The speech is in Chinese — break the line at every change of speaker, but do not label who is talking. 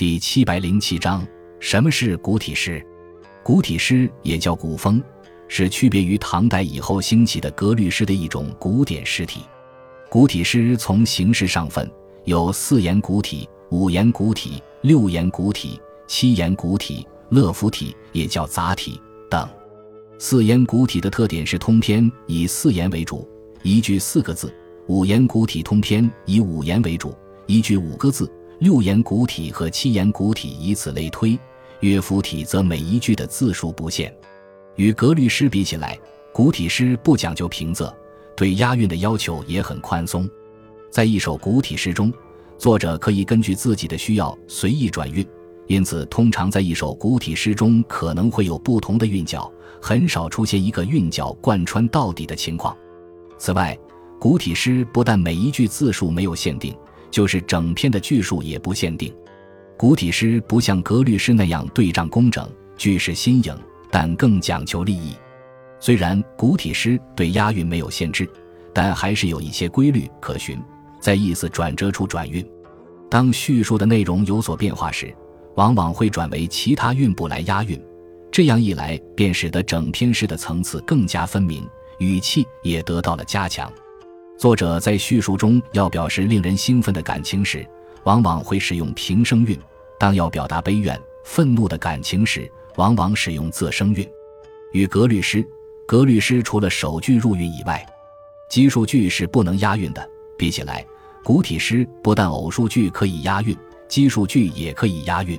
第七百零七章：什么是古体诗？古体诗也叫古风，是区别于唐代以后兴起的格律诗的一种古典诗体。古体诗从形式上分，有四言古体、五言古体、六言古体、七言古体、乐府体，也叫杂体等。四言古体的特点是通篇以四言为主，一句四个字；五言古体通篇以五言为主，一句五个字；六言古体和七言古体以此类推。乐府体则每一句的字数不限。与格律诗比起来，古体诗不讲究平仄，对押韵的要求也很宽松。在一首古体诗中，作者可以根据自己的需要随意转韵。因此，通常在一首古体诗中可能会有不同的韵脚，很少出现一个韵脚贯穿到底的情况。此外，古体诗不但每一句字数没有限定，就是整篇的句数也不限定。古体诗不像格律诗那样对仗工整、句式新颖，但更讲求立意。虽然古体诗对押韵没有限制，但还是有一些规律可循，在意思转折处转韵。当叙述的内容有所变化时，往往会转为其他韵部来押韵，这样一来便使得整篇诗的层次更加分明，语气也得到了加强。作者在叙述中要表示令人兴奋的感情时，往往会使用平声韵；当要表达悲怨、愤怒的感情时，往往使用仄声韵。与格律诗，格律诗除了首句入韵以外，奇数句是不能押韵的。比起来，古体诗不但偶数句可以押韵。奇数句也可以押韵。